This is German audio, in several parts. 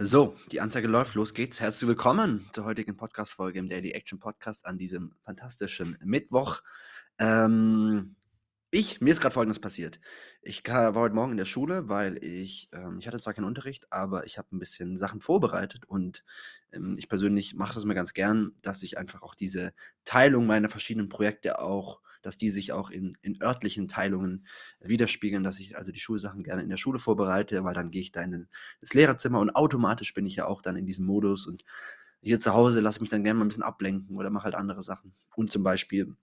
So, die Anzeige läuft, los geht's. Herzlich willkommen zur heutigen Podcast-Folge im Daily Action Podcast an diesem fantastischen Mittwoch. Ähm, ich, mir ist gerade Folgendes passiert. Ich war heute Morgen in der Schule, weil ich, ähm, ich hatte zwar keinen Unterricht, aber ich habe ein bisschen Sachen vorbereitet und ähm, ich persönlich mache das mir ganz gern, dass ich einfach auch diese Teilung meiner verschiedenen Projekte auch dass die sich auch in, in örtlichen Teilungen widerspiegeln, dass ich also die Schulsachen gerne in der Schule vorbereite, weil dann gehe ich da in das Lehrerzimmer und automatisch bin ich ja auch dann in diesem Modus und hier zu Hause lasse ich mich dann gerne mal ein bisschen ablenken oder mache halt andere Sachen. Und zum Beispiel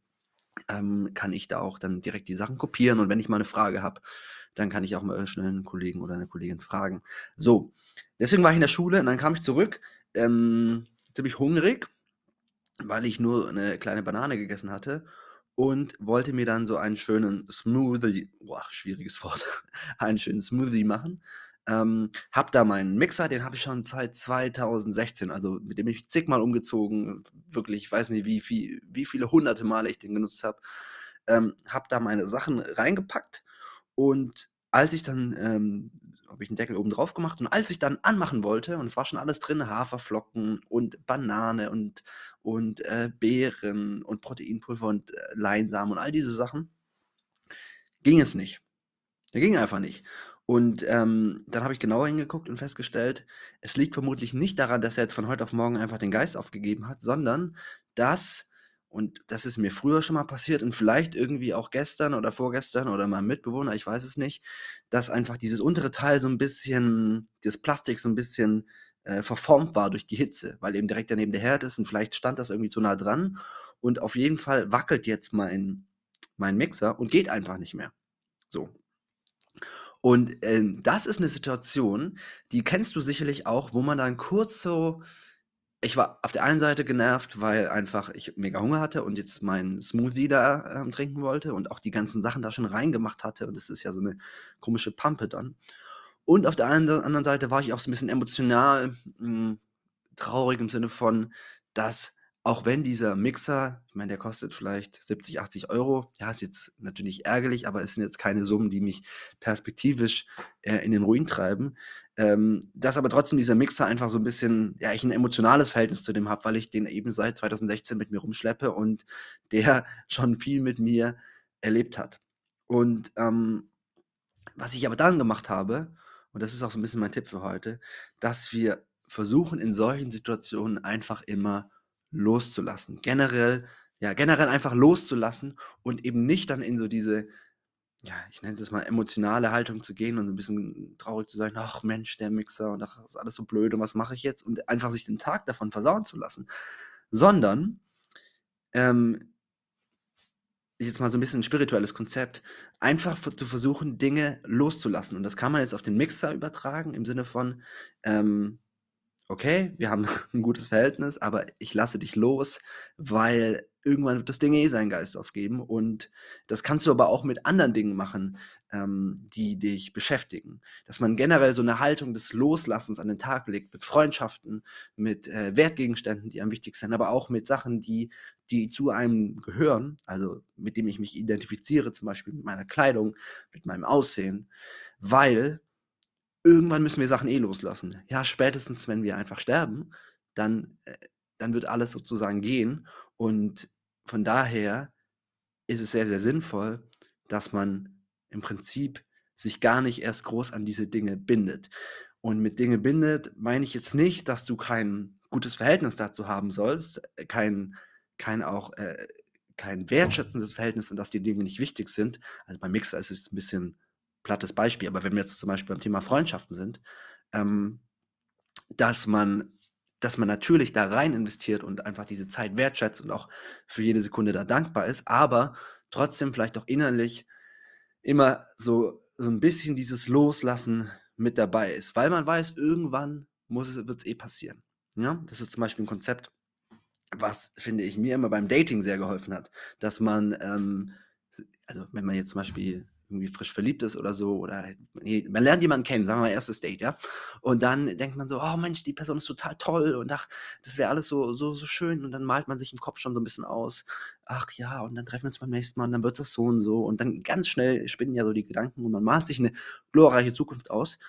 ähm, kann ich da auch dann direkt die Sachen kopieren und wenn ich mal eine Frage habe, dann kann ich auch mal schnell einen Kollegen oder eine Kollegin fragen. So, deswegen war ich in der Schule und dann kam ich zurück, ähm, ziemlich hungrig, weil ich nur eine kleine Banane gegessen hatte und wollte mir dann so einen schönen Smoothie, boah, schwieriges Wort, einen schönen Smoothie machen. Ähm, hab da meinen Mixer, den habe ich schon seit 2016, also mit dem ich zigmal umgezogen, wirklich, ich weiß nicht, wie, viel, wie viele hunderte Male ich den genutzt habe. Ähm, hab da meine Sachen reingepackt und als ich dann ähm, habe ich einen Deckel oben drauf gemacht und als ich dann anmachen wollte, und es war schon alles drin, Haferflocken und Banane und, und äh, Beeren und Proteinpulver und äh, Leinsamen und all diese Sachen, ging es nicht. Der ging einfach nicht. Und ähm, dann habe ich genauer hingeguckt und festgestellt, es liegt vermutlich nicht daran, dass er jetzt von heute auf morgen einfach den Geist aufgegeben hat, sondern dass und das ist mir früher schon mal passiert und vielleicht irgendwie auch gestern oder vorgestern oder meinem Mitbewohner, ich weiß es nicht, dass einfach dieses untere Teil so ein bisschen, das Plastik so ein bisschen äh, verformt war durch die Hitze, weil eben direkt daneben der Herd ist und vielleicht stand das irgendwie zu nah dran. Und auf jeden Fall wackelt jetzt mein, mein Mixer und geht einfach nicht mehr. So. Und äh, das ist eine Situation, die kennst du sicherlich auch, wo man dann kurz so ich war auf der einen Seite genervt, weil einfach ich mega Hunger hatte und jetzt meinen Smoothie da ähm, trinken wollte und auch die ganzen Sachen da schon reingemacht hatte. Und das ist ja so eine komische Pampe dann. Und auf der anderen Seite war ich auch so ein bisschen emotional mh, hm, traurig im Sinne von, dass auch wenn dieser Mixer, ich meine, der kostet vielleicht 70, 80 Euro, ja, ist jetzt natürlich ärgerlich, aber es sind jetzt keine Summen, die mich perspektivisch äh, in den Ruin treiben. Ähm, dass aber trotzdem dieser Mixer einfach so ein bisschen, ja, ich ein emotionales Verhältnis zu dem habe, weil ich den eben seit 2016 mit mir rumschleppe und der schon viel mit mir erlebt hat. Und ähm, was ich aber dann gemacht habe, und das ist auch so ein bisschen mein Tipp für heute, dass wir versuchen, in solchen Situationen einfach immer loszulassen. Generell, ja, generell einfach loszulassen und eben nicht dann in so diese, ja, ich nenne es jetzt mal emotionale Haltung zu gehen und so ein bisschen traurig zu sein, ach Mensch, der Mixer und ach, ist alles so blöd und was mache ich jetzt? Und einfach sich den Tag davon versauen zu lassen. Sondern, ähm, jetzt mal so ein bisschen ein spirituelles Konzept, einfach zu versuchen, Dinge loszulassen. Und das kann man jetzt auf den Mixer übertragen, im Sinne von, ähm, okay, wir haben ein gutes Verhältnis, aber ich lasse dich los, weil irgendwann wird das Ding eh seinen Geist aufgeben. Und das kannst du aber auch mit anderen Dingen machen, ähm, die dich beschäftigen. Dass man generell so eine Haltung des Loslassens an den Tag legt, mit Freundschaften, mit äh, Wertgegenständen, die einem wichtig sind, aber auch mit Sachen, die, die zu einem gehören, also mit dem ich mich identifiziere, zum Beispiel mit meiner Kleidung, mit meinem Aussehen, weil irgendwann müssen wir Sachen eh loslassen. Ja, spätestens, wenn wir einfach sterben, dann, äh, dann wird alles sozusagen gehen. Und von daher ist es sehr, sehr sinnvoll, dass man im Prinzip sich gar nicht erst groß an diese Dinge bindet. Und mit Dinge bindet meine ich jetzt nicht, dass du kein gutes Verhältnis dazu haben sollst, äh, kein, kein auch äh, kein wertschätzendes Verhältnis und dass die Dinge nicht wichtig sind. Also beim Mixer ist es ein bisschen plattes Beispiel, aber wenn wir jetzt zum Beispiel beim Thema Freundschaften sind, ähm, dass man dass man natürlich da rein investiert und einfach diese Zeit wertschätzt und auch für jede Sekunde da dankbar ist, aber trotzdem vielleicht auch innerlich immer so, so ein bisschen dieses Loslassen mit dabei ist, weil man weiß, irgendwann wird es eh passieren. Ja? Das ist zum Beispiel ein Konzept, was, finde ich, mir immer beim Dating sehr geholfen hat, dass man, ähm, also wenn man jetzt zum Beispiel irgendwie frisch verliebt ist oder so, oder nee, man lernt jemanden kennen, sagen wir mal erstes Date, ja. Und dann denkt man so, oh Mensch, die Person ist total toll und ach, das wäre alles so, so, so schön. Und dann malt man sich im Kopf schon so ein bisschen aus, ach ja, und dann treffen wir uns beim nächsten Mal und dann wird das so und so. Und dann ganz schnell spinnen ja so die Gedanken und man malt sich eine glorreiche Zukunft aus,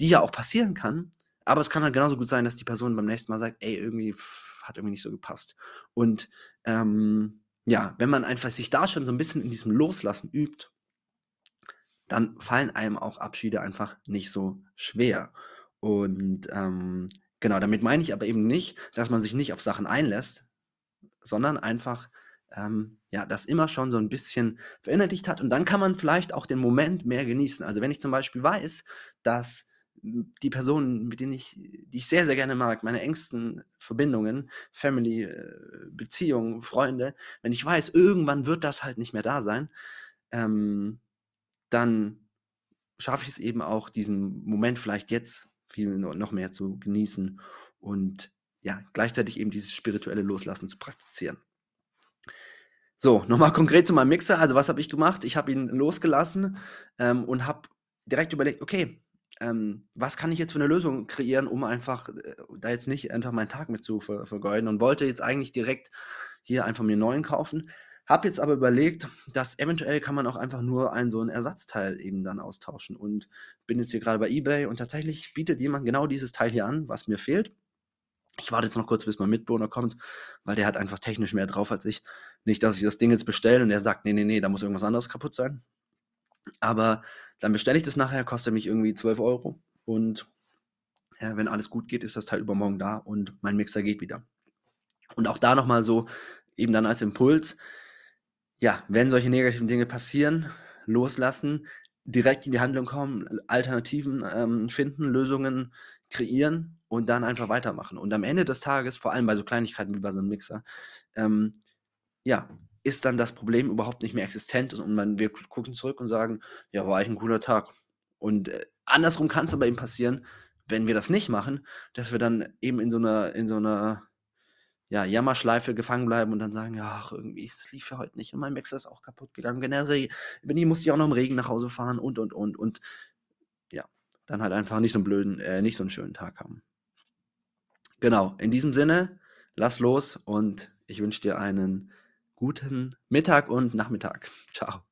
die ja auch passieren kann. Aber es kann halt genauso gut sein, dass die Person beim nächsten Mal sagt, ey, irgendwie pff, hat irgendwie nicht so gepasst. Und ähm, ja, wenn man einfach sich da schon so ein bisschen in diesem Loslassen übt, dann fallen einem auch Abschiede einfach nicht so schwer. Und ähm, genau, damit meine ich aber eben nicht, dass man sich nicht auf Sachen einlässt, sondern einfach ähm, ja, das immer schon so ein bisschen verinnerlicht hat. Und dann kann man vielleicht auch den Moment mehr genießen. Also wenn ich zum Beispiel weiß, dass die Personen, mit denen ich, die ich sehr, sehr gerne mag, meine engsten Verbindungen, Family, äh, Beziehungen, Freunde, wenn ich weiß, irgendwann wird das halt nicht mehr da sein, ähm, dann schaffe ich es eben auch, diesen Moment vielleicht jetzt viel noch mehr zu genießen und ja, gleichzeitig eben dieses spirituelle Loslassen zu praktizieren. So, nochmal konkret zu meinem Mixer. Also, was habe ich gemacht? Ich habe ihn losgelassen ähm, und habe direkt überlegt, okay, ähm, was kann ich jetzt für eine Lösung kreieren, um einfach äh, da jetzt nicht einfach meinen Tag mit zu ver vergeuden und wollte jetzt eigentlich direkt hier einfach mir einen neuen kaufen. Habe jetzt aber überlegt, dass eventuell kann man auch einfach nur einen so 'n Ersatzteil eben dann austauschen und bin jetzt hier gerade bei eBay und tatsächlich bietet jemand genau dieses Teil hier an, was mir fehlt. Ich warte jetzt noch kurz, bis mein Mitbewohner kommt, weil der hat einfach technisch mehr drauf als ich. Nicht, dass ich das Ding jetzt bestelle und er sagt: „Ne, ne, ne, da muss irgendwas anderes kaputt sein.“ Aber dann bestelle ich das nachher, kostet mich irgendwie 12 Euro und ja, wenn alles gut geht, ist das Teil übermorgen da und mein Mixer geht wieder. Und auch da noch mal so eben dann als Impuls, ja, wenn solche negativen Dinge passieren, loslassen, direkt in die Handlung kommen, Alternativen ähm, finden, Lösungen kreieren und dann einfach weitermachen. Und am Ende des Tages, vor allem bei so Kleinigkeiten wie bei so einem Mixer, ähm, ja, ist dann das Problem überhaupt nicht mehr existent und man, wir gucken zurück und sagen, ja, war eigentlich ein cooler Tag. Und äh, andersrum kann es aber eben passieren, wenn wir das nicht machen, dass wir dann eben in so einer, in so einer ja, Jammerschleife gefangen bleiben und dann sagen, ach, irgendwie, es lief ja heute nicht und mein Mixer ist auch kaputt gegangen. Generell, wenn ich musste ich auch noch im Regen nach Hause fahren und und und und ja, dann halt einfach nicht so einen blöden, äh, nicht so einen schönen Tag haben. Genau, in diesem Sinne, lass los und ich wünsche dir einen guten Mittag und Nachmittag. Ciao.